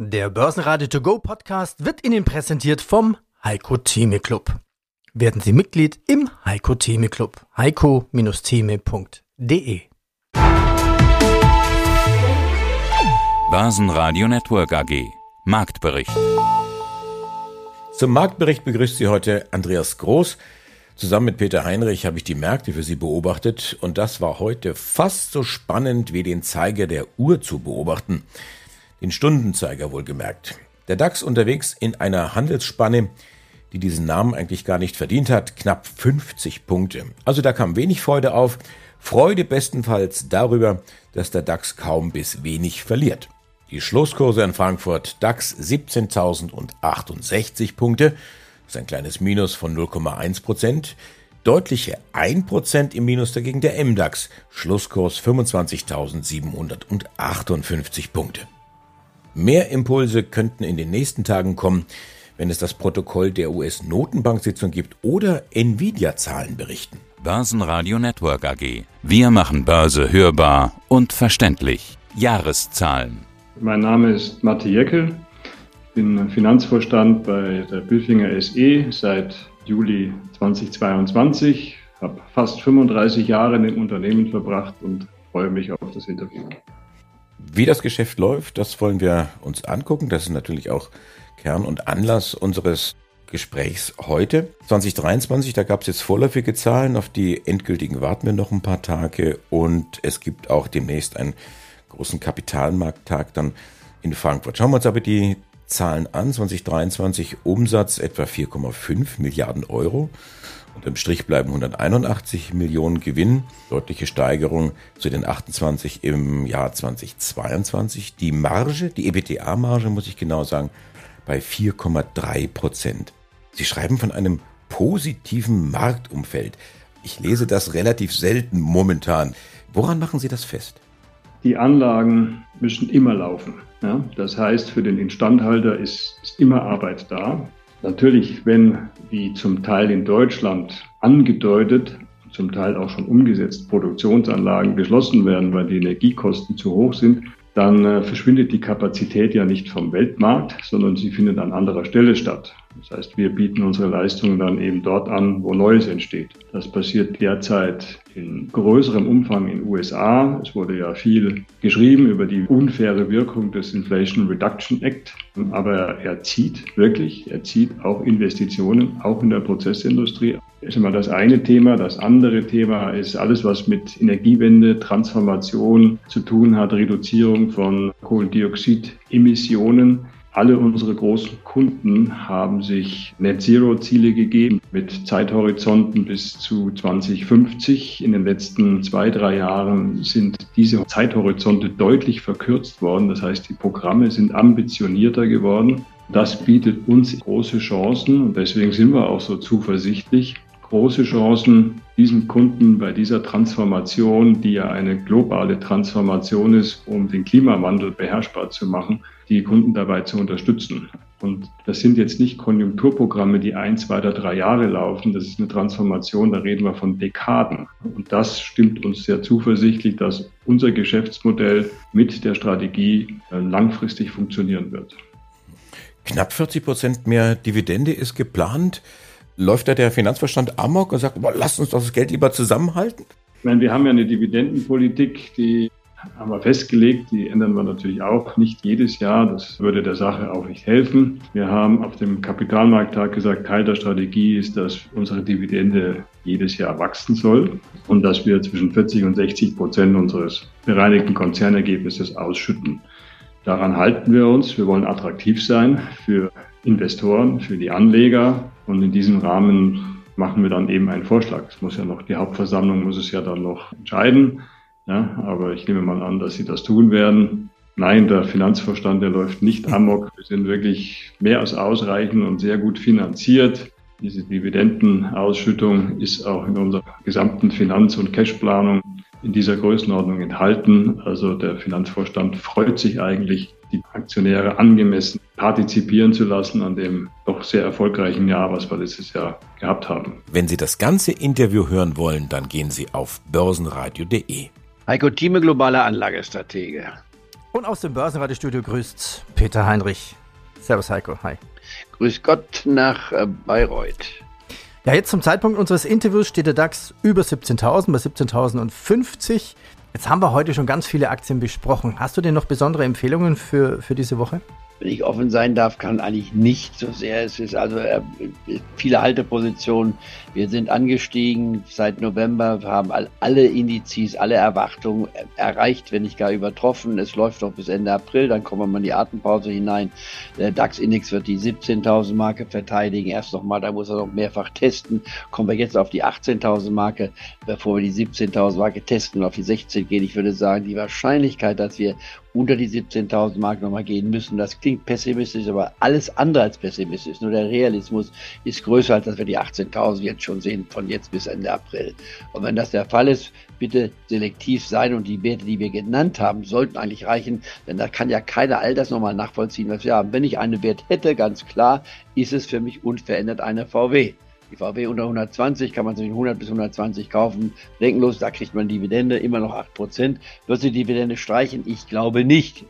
Der Börsenradio To Go Podcast wird Ihnen präsentiert vom Heiko Theme Club. Werden Sie Mitglied im Heiko Theme Club. heiko-theme.de Börsenradio Network AG Marktbericht Zum Marktbericht begrüßt Sie heute Andreas Groß. Zusammen mit Peter Heinrich habe ich die Märkte für Sie beobachtet und das war heute fast so spannend wie den Zeiger der Uhr zu beobachten den Stundenzeiger wohlgemerkt. Der DAX unterwegs in einer Handelsspanne, die diesen Namen eigentlich gar nicht verdient hat, knapp 50 Punkte. Also da kam wenig Freude auf. Freude bestenfalls darüber, dass der DAX kaum bis wenig verliert. Die Schlusskurse in Frankfurt DAX 17.068 Punkte, das ist ein kleines Minus von 0,1 Prozent. Deutliche 1 Prozent im Minus dagegen der MDAX, Schlusskurs 25.758 Punkte. Mehr Impulse könnten in den nächsten Tagen kommen, wenn es das Protokoll der US-Notenbank-Sitzung gibt oder Nvidia-Zahlen berichten. Börsenradio Network AG. Wir machen Börse hörbar und verständlich. Jahreszahlen. Mein Name ist Matti Jeckel. Ich bin Finanzvorstand bei der Büfinger SE seit Juli 2022. Habe fast 35 Jahre in dem Unternehmen verbracht und freue mich auf das Interview. Wie das Geschäft läuft, das wollen wir uns angucken. Das ist natürlich auch Kern und Anlass unseres Gesprächs heute. 2023, da gab es jetzt vorläufige Zahlen, auf die endgültigen warten wir noch ein paar Tage und es gibt auch demnächst einen großen Kapitalmarkttag dann in Frankfurt. Schauen wir uns aber die Zahlen an. 2023 Umsatz etwa 4,5 Milliarden Euro. Unterm Strich bleiben 181 Millionen Gewinn, deutliche Steigerung zu den 28 im Jahr 2022. Die Marge, die EBTA-Marge, muss ich genau sagen, bei 4,3 Prozent. Sie schreiben von einem positiven Marktumfeld. Ich lese das relativ selten momentan. Woran machen Sie das fest? Die Anlagen müssen immer laufen. Ja? Das heißt, für den Instandhalter ist, ist immer Arbeit da. Natürlich, wenn, wie zum Teil in Deutschland angedeutet, zum Teil auch schon umgesetzt, Produktionsanlagen geschlossen werden, weil die Energiekosten zu hoch sind, dann äh, verschwindet die Kapazität ja nicht vom Weltmarkt, sondern sie findet an anderer Stelle statt. Das heißt, wir bieten unsere Leistungen dann eben dort an, wo Neues entsteht. Das passiert derzeit in größerem Umfang in den USA. Es wurde ja viel geschrieben über die unfaire Wirkung des Inflation Reduction Act. Aber er zieht wirklich, er zieht auch Investitionen, auch in der Prozessindustrie. Das ist immer das eine Thema. Das andere Thema ist alles, was mit Energiewende, Transformation zu tun hat, Reduzierung von Kohlendioxidemissionen. Alle unsere großen Kunden haben sich Net Zero Ziele gegeben mit Zeithorizonten bis zu 2050. In den letzten zwei, drei Jahren sind diese Zeithorizonte deutlich verkürzt worden. Das heißt, die Programme sind ambitionierter geworden. Das bietet uns große Chancen und deswegen sind wir auch so zuversichtlich, große Chancen, diesen Kunden bei dieser Transformation, die ja eine globale Transformation ist, um den Klimawandel beherrschbar zu machen, die Kunden dabei zu unterstützen. Und das sind jetzt nicht Konjunkturprogramme, die ein, zwei oder drei Jahre laufen. Das ist eine Transformation, da reden wir von Dekaden. Und das stimmt uns sehr zuversichtlich, dass unser Geschäftsmodell mit der Strategie äh, langfristig funktionieren wird. Knapp 40 Prozent mehr Dividende ist geplant läuft da der Finanzverstand amok und sagt, boah, lasst uns das Geld lieber zusammenhalten? Ich meine, wir haben ja eine Dividendenpolitik, die haben wir festgelegt, die ändern wir natürlich auch nicht jedes Jahr. Das würde der Sache auch nicht helfen. Wir haben auf dem Kapitalmarkttag gesagt, Teil der Strategie ist, dass unsere Dividende jedes Jahr wachsen soll und dass wir zwischen 40 und 60 Prozent unseres bereinigten Konzernergebnisses ausschütten. Daran halten wir uns. Wir wollen attraktiv sein für Investoren, für die Anleger. Und in diesem Rahmen machen wir dann eben einen Vorschlag. Es muss ja noch, die Hauptversammlung muss es ja dann noch entscheiden. Ja, aber ich nehme mal an, dass sie das tun werden. Nein, der Finanzvorstand, der läuft nicht amok. Wir sind wirklich mehr als ausreichend und sehr gut finanziert. Diese Dividendenausschüttung ist auch in unserer gesamten Finanz- und Cashplanung in dieser Größenordnung enthalten. Also der Finanzvorstand freut sich eigentlich, die Aktionäre angemessen partizipieren zu lassen an dem doch sehr erfolgreichen Jahr, was wir letztes Jahr gehabt haben. Wenn Sie das ganze Interview hören wollen, dann gehen Sie auf börsenradio.de. Heiko Thieme, globaler Anlagestratege. Und aus dem Börsenradiostudio grüßt Peter Heinrich. Servus Heiko, hi. Grüß Gott nach äh, Bayreuth. Ja, jetzt zum Zeitpunkt unseres Interviews steht der DAX über 17.000, bei 17.050. Jetzt haben wir heute schon ganz viele Aktien besprochen. Hast du denn noch besondere Empfehlungen für, für diese Woche? Wenn ich offen sein darf, kann eigentlich nicht so sehr. Es ist also äh, viele Haltepositionen. Wir sind angestiegen seit November, haben alle Indizes, alle Erwartungen erreicht, wenn nicht gar übertroffen. Es läuft noch bis Ende April, dann kommen wir mal in die Atempause hinein. Der DAX-Index wird die 17.000 Marke verteidigen. Erst nochmal, da muss er noch mehrfach testen. Kommen wir jetzt auf die 18.000 Marke, bevor wir die 17.000 Marke testen und auf die 16 gehen. Ich würde sagen, die Wahrscheinlichkeit, dass wir unter die 17.000 Mark nochmal gehen müssen. Das klingt pessimistisch, aber alles andere als pessimistisch. Nur der Realismus ist größer, als dass wir die 18.000 jetzt schon sehen, von jetzt bis Ende April. Und wenn das der Fall ist, bitte selektiv sein und die Werte, die wir genannt haben, sollten eigentlich reichen, denn da kann ja keiner all das nochmal nachvollziehen, was wir haben. Wenn ich einen Wert hätte, ganz klar, ist es für mich unverändert eine VW. Die VW unter 120 kann man sich 100 bis 120 kaufen. Denkenlos, da kriegt man Dividende, immer noch 8%. Wird sie Dividende streichen? Ich glaube nicht.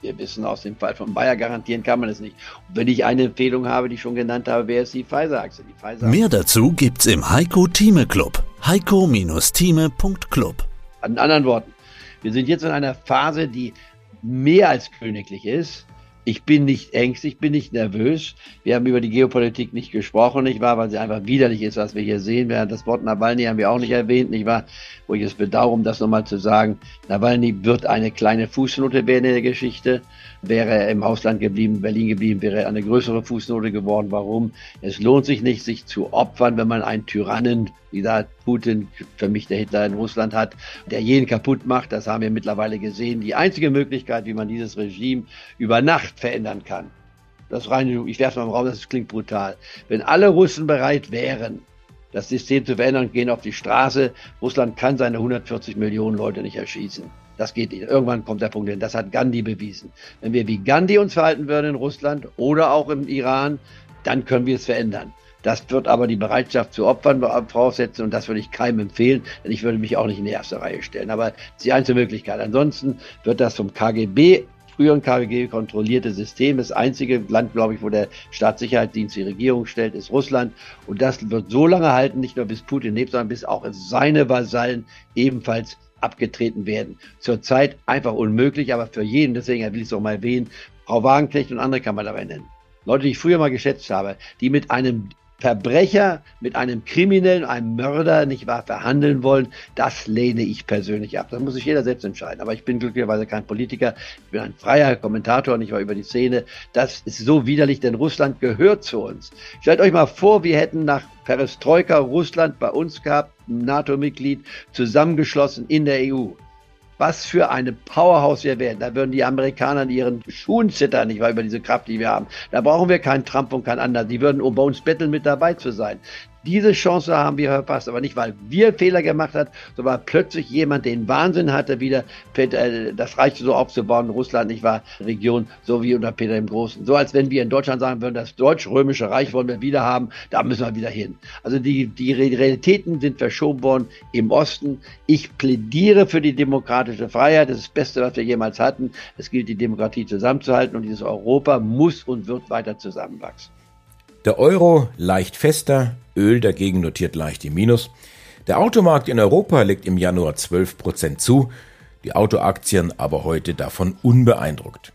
Wir wissen aus dem Fall von Bayer, garantieren kann man es nicht. Und wenn ich eine Empfehlung habe, die ich schon genannt habe, wäre es die Pfizer-Achse. Pfizer Mehr dazu gibt's im Heiko Thieme Club. heiko-thieme.club. In anderen Worten, wir sind jetzt in einer Phase, die mehr als königlich ist. Ich bin nicht ängstlich, ich bin nicht nervös. Wir haben über die Geopolitik nicht gesprochen, nicht wahr, weil sie einfach widerlich ist, was wir hier sehen. Das Wort Nawalny haben wir auch nicht erwähnt, nicht wahr? Wo ich es bedauere, um das nochmal zu sagen. Nawalny wird eine kleine Fußnote werden in der Geschichte. Wäre er im Ausland geblieben, Berlin geblieben, wäre er eine größere Fußnote geworden. Warum? Es lohnt sich nicht, sich zu opfern, wenn man einen Tyrannen, wie da Putin, für mich der Hitler in Russland hat, der jeden kaputt macht. Das haben wir mittlerweile gesehen. Die einzige Möglichkeit, wie man dieses Regime über Nacht verändern kann. Das rein, ich werfe mal im Raum, das klingt brutal. Wenn alle Russen bereit wären, das System zu verändern, gehen auf die Straße. Russland kann seine 140 Millionen Leute nicht erschießen. Das geht nicht. Irgendwann kommt der Punkt hin. Das hat Gandhi bewiesen. Wenn wir wie Gandhi uns verhalten würden in Russland oder auch im Iran, dann können wir es verändern. Das wird aber die Bereitschaft zu Opfern voraussetzen und das würde ich keinem empfehlen, denn ich würde mich auch nicht in die erste Reihe stellen. Aber es ist die einzige Möglichkeit. Ansonsten wird das vom KGB früheren KGB kontrollierte System. Das einzige Land, glaube ich, wo der Staatssicherheitsdienst die Regierung stellt, ist Russland. Und das wird so lange halten, nicht nur bis Putin lebt, sondern bis auch seine Vasallen ebenfalls abgetreten werden. Zurzeit einfach unmöglich, aber für jeden, deswegen will ich es auch mal erwähnen, Frau Wagenknecht und andere kann man dabei nennen. Leute, die ich früher mal geschätzt habe, die mit einem Verbrecher mit einem Kriminellen, einem Mörder, nicht wahr, verhandeln wollen, das lehne ich persönlich ab. Das muss sich jeder selbst entscheiden. Aber ich bin glücklicherweise kein Politiker. Ich bin ein freier Kommentator, nicht wahr, über die Szene. Das ist so widerlich, denn Russland gehört zu uns. Stellt euch mal vor, wir hätten nach Perestroika Russland bei uns gehabt, NATO-Mitglied, zusammengeschlossen in der EU was für eine Powerhouse wir wären. Da würden die Amerikaner in ihren Schuhen zittern, nicht wahr, über diese Kraft, die wir haben. Da brauchen wir keinen Trump und keinen anderen. Die würden um bei uns betteln, mit dabei zu sein. Diese Chance haben wir verpasst, aber nicht, weil wir Fehler gemacht haben, sondern weil plötzlich jemand den Wahnsinn hatte, wieder äh, das Reich so aufzubauen, Russland nicht war Region, so wie unter Peter dem Großen. So als wenn wir in Deutschland sagen würden, das deutsch-römische Reich wollen wir wieder haben, da müssen wir wieder hin. Also die, die Realitäten sind verschoben worden im Osten. Ich plädiere für die demokratische Freiheit, das ist das Beste, was wir jemals hatten. Es gilt, die Demokratie zusammenzuhalten und dieses Europa muss und wird weiter zusammenwachsen. Der Euro leicht fester, Öl dagegen notiert leicht im Minus. Der Automarkt in Europa legt im Januar 12% zu, die Autoaktien aber heute davon unbeeindruckt.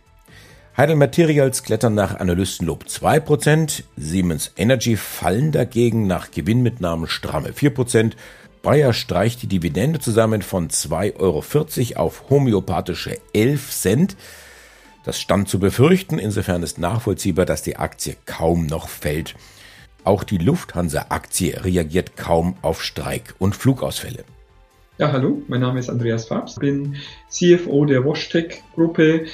Heidel Materials klettern nach Analystenlob 2%, Siemens Energy fallen dagegen nach Gewinnmitnahmen stramme 4%, Bayer streicht die Dividende zusammen von 2,40 Euro auf homöopathische 11 Cent. Das stand zu befürchten, insofern ist nachvollziehbar, dass die Aktie kaum noch fällt. Auch die Lufthansa-Aktie reagiert kaum auf Streik und Flugausfälle. Ja, hallo, mein Name ist Andreas Fabs, bin CFO der WashTech-Gruppe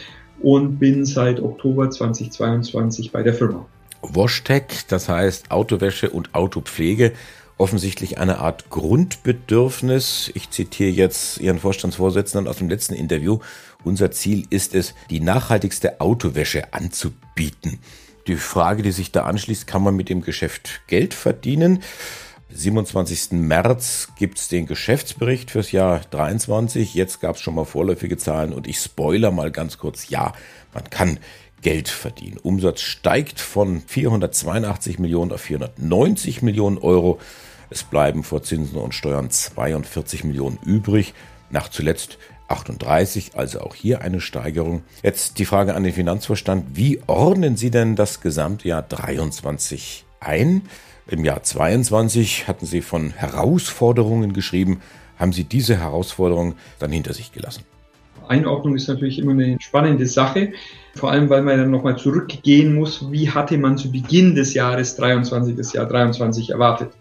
und bin seit Oktober 2022 bei der Firma. WashTech, das heißt Autowäsche und Autopflege, offensichtlich eine Art Grundbedürfnis. Ich zitiere jetzt Ihren Vorstandsvorsitzenden aus dem letzten Interview. Unser Ziel ist es, die nachhaltigste Autowäsche anzubieten. Die Frage, die sich da anschließt, kann man mit dem Geschäft Geld verdienen? 27. März gibt's den Geschäftsbericht fürs Jahr 23. Jetzt gab's schon mal vorläufige Zahlen und ich spoiler mal ganz kurz. Ja, man kann Geld verdienen. Umsatz steigt von 482 Millionen auf 490 Millionen Euro. Es bleiben vor Zinsen und Steuern 42 Millionen übrig. Nach zuletzt 38, also auch hier eine Steigerung. Jetzt die Frage an den Finanzvorstand. Wie ordnen Sie denn das Gesamtjahr 23 ein? Im Jahr 22 hatten Sie von Herausforderungen geschrieben. Haben Sie diese Herausforderungen dann hinter sich gelassen? Einordnung ist natürlich immer eine spannende Sache, vor allem weil man dann nochmal zurückgehen muss, wie hatte man zu Beginn des Jahres 23, das Jahr 23 erwartet.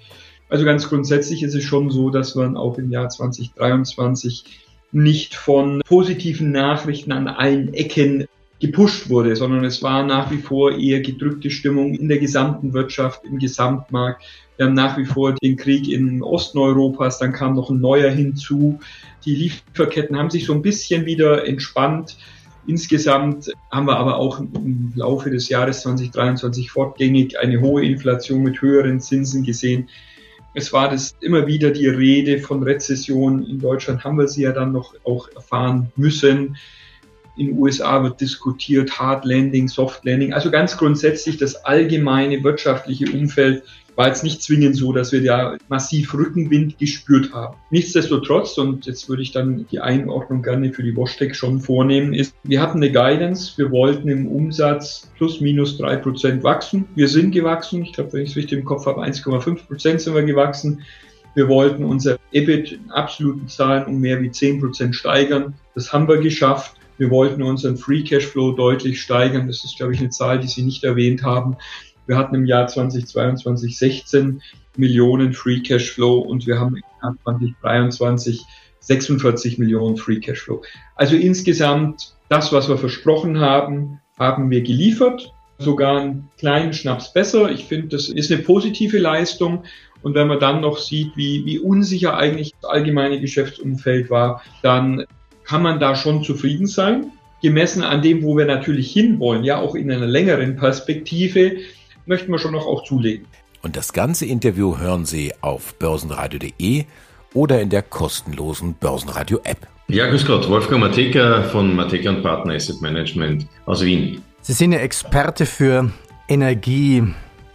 Also ganz grundsätzlich ist es schon so, dass man auch im Jahr 2023 nicht von positiven Nachrichten an allen Ecken gepusht wurde, sondern es war nach wie vor eher gedrückte Stimmung in der gesamten Wirtschaft, im Gesamtmarkt. Wir haben nach wie vor den Krieg in Osten Europas, dann kam noch ein neuer hinzu. Die Lieferketten haben sich so ein bisschen wieder entspannt. Insgesamt haben wir aber auch im Laufe des Jahres 2023 fortgängig eine hohe Inflation mit höheren Zinsen gesehen. Es war das immer wieder die Rede von Rezession. In Deutschland haben wir sie ja dann noch auch erfahren müssen. In den USA wird diskutiert Hard Landing, Soft Landing. Also ganz grundsätzlich das allgemeine wirtschaftliche Umfeld war jetzt nicht zwingend so, dass wir da massiv Rückenwind gespürt haben. Nichtsdestotrotz, und jetzt würde ich dann die Einordnung gerne für die Washtec schon vornehmen, ist, wir hatten eine Guidance, wir wollten im Umsatz plus minus drei Prozent wachsen. Wir sind gewachsen, ich glaube, wenn ich es richtig im Kopf habe, 1,5 Prozent sind wir gewachsen. Wir wollten unser EBIT in absoluten Zahlen um mehr wie 10 Prozent steigern. Das haben wir geschafft. Wir wollten unseren Free Cashflow deutlich steigern. Das ist, glaube ich, eine Zahl, die Sie nicht erwähnt haben. Wir hatten im Jahr 2022 16 Millionen Free Cashflow und wir haben im Jahr 2023 46 Millionen Free Cashflow. Also insgesamt das, was wir versprochen haben, haben wir geliefert. Sogar einen kleinen Schnaps besser. Ich finde, das ist eine positive Leistung. Und wenn man dann noch sieht, wie, wie unsicher eigentlich das allgemeine Geschäftsumfeld war, dann kann man da schon zufrieden sein. Gemessen an dem, wo wir natürlich hinwollen, ja auch in einer längeren Perspektive, möchten wir schon noch auch zulegen. Und das ganze Interview hören Sie auf börsenradio.de oder in der kostenlosen Börsenradio-App. Ja, grüß Gott, Wolfgang Mateka von Mateka und Partner Asset Management aus Wien. Sie sind ja Experte für Energie.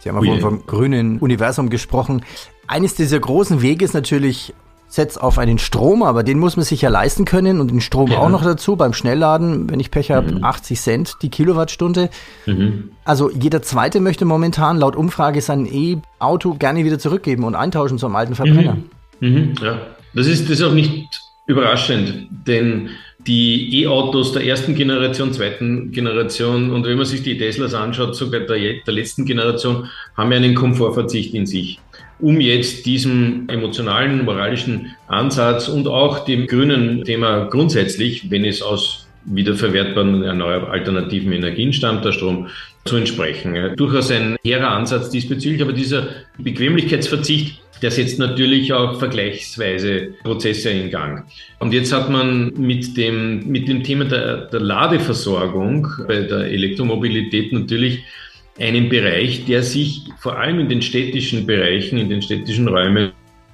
Sie haben ja vom grünen Universum gesprochen. Eines dieser großen Wege ist natürlich setzt auf einen Strom, aber den muss man sich ja leisten können und den Strom ja. auch noch dazu beim Schnellladen, wenn ich Pech habe, mhm. 80 Cent die Kilowattstunde. Mhm. Also jeder zweite möchte momentan laut Umfrage sein E-Auto gerne wieder zurückgeben und eintauschen zum alten Verbrenner. Mhm. mhm. Ja, das ist, das ist auch nicht überraschend, denn die E-Autos der ersten Generation, zweiten Generation und wenn man sich die Teslas anschaut, sogar der, der letzten Generation, haben ja einen Komfortverzicht in sich um jetzt diesem emotionalen, moralischen Ansatz und auch dem grünen Thema grundsätzlich, wenn es aus wiederverwertbaren erneuerbaren alternativen Energien stammt, der Strom, zu entsprechen. Durchaus ein hehrer Ansatz diesbezüglich, aber dieser Bequemlichkeitsverzicht, der setzt natürlich auch vergleichsweise Prozesse in Gang. Und jetzt hat man mit dem, mit dem Thema der, der Ladeversorgung bei der Elektromobilität natürlich einen Bereich, der sich vor allem in den städtischen Bereichen, in den städtischen Räumen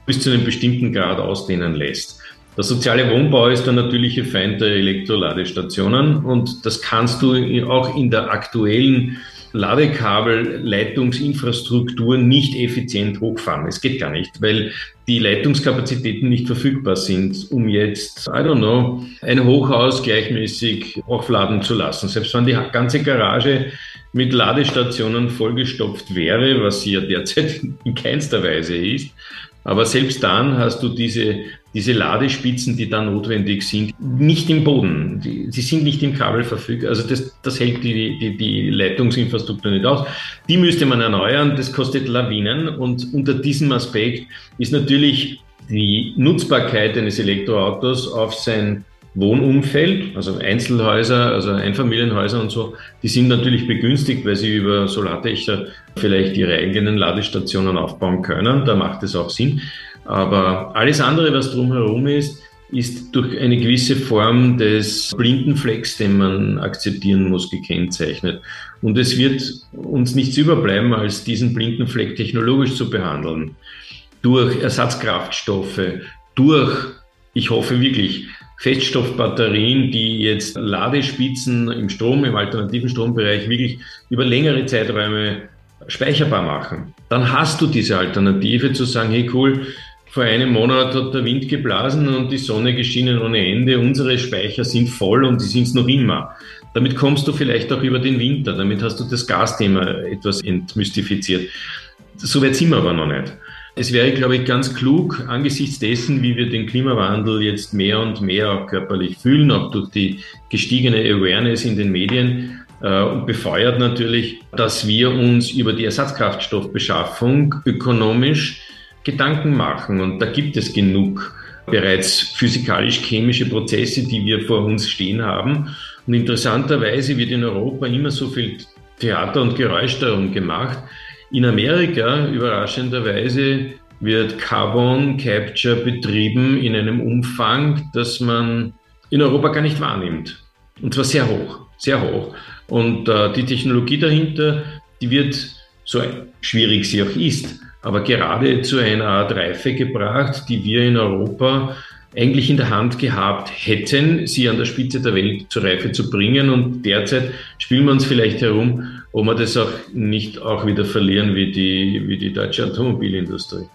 bis zu einem bestimmten Grad ausdehnen lässt. Der soziale Wohnbau ist der natürliche Feind der Elektroladestationen und das kannst du auch in der aktuellen Ladekabelleitungsinfrastruktur nicht effizient hochfahren. Es geht gar nicht, weil die Leitungskapazitäten nicht verfügbar sind, um jetzt, I don't know, ein Hochhaus gleichmäßig aufladen zu lassen. Selbst wenn die ganze Garage mit Ladestationen vollgestopft wäre, was sie ja derzeit in keinster Weise ist. Aber selbst dann hast du diese, diese Ladespitzen, die da notwendig sind, nicht im Boden. Die, die sind nicht im Kabel verfügbar. Also das, das hält die, die, die Leitungsinfrastruktur nicht aus. Die müsste man erneuern. Das kostet Lawinen. Und unter diesem Aspekt ist natürlich die Nutzbarkeit eines Elektroautos auf sein Wohnumfeld, also Einzelhäuser, also Einfamilienhäuser und so, die sind natürlich begünstigt, weil sie über Solardächer vielleicht ihre eigenen Ladestationen aufbauen können. Da macht es auch Sinn. Aber alles andere, was drumherum ist, ist durch eine gewisse Form des Blindenflecks, den man akzeptieren muss, gekennzeichnet. Und es wird uns nichts überbleiben, als diesen Blindenfleck technologisch zu behandeln. durch Ersatzkraftstoffe, durch, ich hoffe wirklich, Feststoffbatterien, die jetzt Ladespitzen im Strom, im alternativen Strombereich wirklich über längere Zeiträume speicherbar machen. Dann hast du diese Alternative zu sagen, hey cool, vor einem Monat hat der Wind geblasen und die Sonne geschienen ohne Ende. Unsere Speicher sind voll und die sind es noch immer. Damit kommst du vielleicht auch über den Winter. Damit hast du das Gasthema etwas entmystifiziert. So weit sind wir aber noch nicht. Es wäre, glaube ich, ganz klug, angesichts dessen, wie wir den Klimawandel jetzt mehr und mehr auch körperlich fühlen, auch durch die gestiegene Awareness in den Medien, äh, und befeuert natürlich, dass wir uns über die Ersatzkraftstoffbeschaffung ökonomisch Gedanken machen. Und da gibt es genug bereits physikalisch-chemische Prozesse, die wir vor uns stehen haben. Und interessanterweise wird in Europa immer so viel Theater und Geräusch darum gemacht. In Amerika, überraschenderweise, wird Carbon Capture betrieben in einem Umfang, das man in Europa gar nicht wahrnimmt. Und zwar sehr hoch, sehr hoch. Und äh, die Technologie dahinter, die wird, so schwierig sie auch ist, aber gerade zu einer Art Reife gebracht, die wir in Europa eigentlich in der Hand gehabt hätten, sie an der Spitze der Welt zur Reife zu bringen. Und derzeit spielen wir uns vielleicht herum, ob wir das auch nicht auch wieder verlieren wie die, wie die deutsche Automobilindustrie.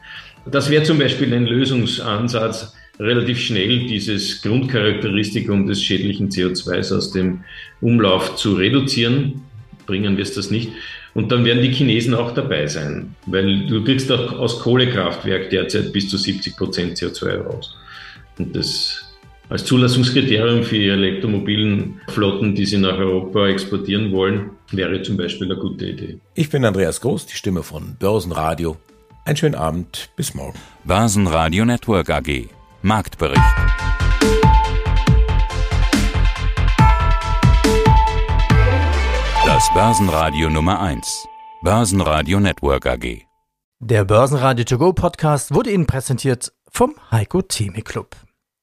Das wäre zum Beispiel ein Lösungsansatz, relativ schnell dieses Grundcharakteristikum des schädlichen CO2s aus dem Umlauf zu reduzieren. Bringen wir es das nicht. Und dann werden die Chinesen auch dabei sein, weil du kriegst auch aus Kohlekraftwerk derzeit bis zu 70 Prozent CO2 raus. Und das als Zulassungskriterium für die elektromobilen Flotten, die sie nach Europa exportieren wollen, wäre zum Beispiel eine gute Idee. Ich bin Andreas Groß, die Stimme von Börsenradio. Einen schönen Abend, bis morgen. Börsenradio Network AG. Marktbericht. Das Börsenradio Nummer 1. Börsenradio Network AG. Der Börsenradio To Go Podcast wurde Ihnen präsentiert vom Heiko Theme Club.